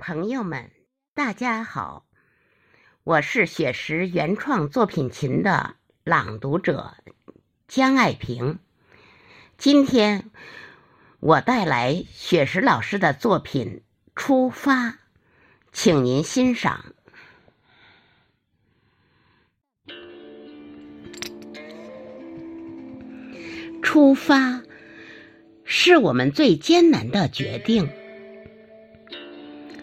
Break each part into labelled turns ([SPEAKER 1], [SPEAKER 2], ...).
[SPEAKER 1] 朋友们，大家好，我是雪石原创作品群的朗读者江爱萍。今天我带来雪石老师的作品《出发》，请您欣赏。出发是我们最艰难的决定。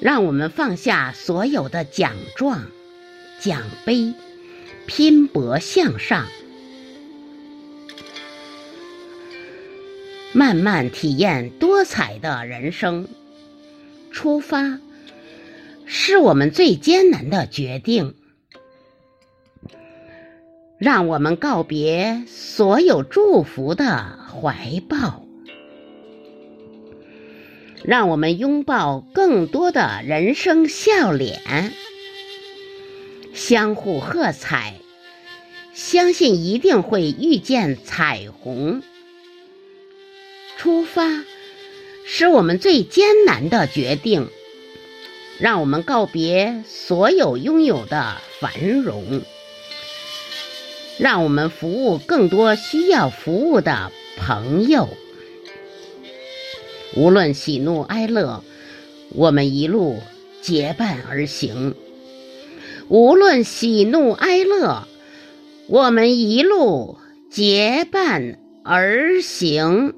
[SPEAKER 1] 让我们放下所有的奖状、奖杯，拼搏向上，慢慢体验多彩的人生。出发，是我们最艰难的决定。让我们告别所有祝福的怀抱。让我们拥抱更多的人生笑脸，相互喝彩，相信一定会遇见彩虹。出发，是我们最艰难的决定。让我们告别所有拥有的繁荣，让我们服务更多需要服务的朋友。无论喜怒哀乐，我们一路结伴而行；无论喜怒哀乐，我们一路结伴而行。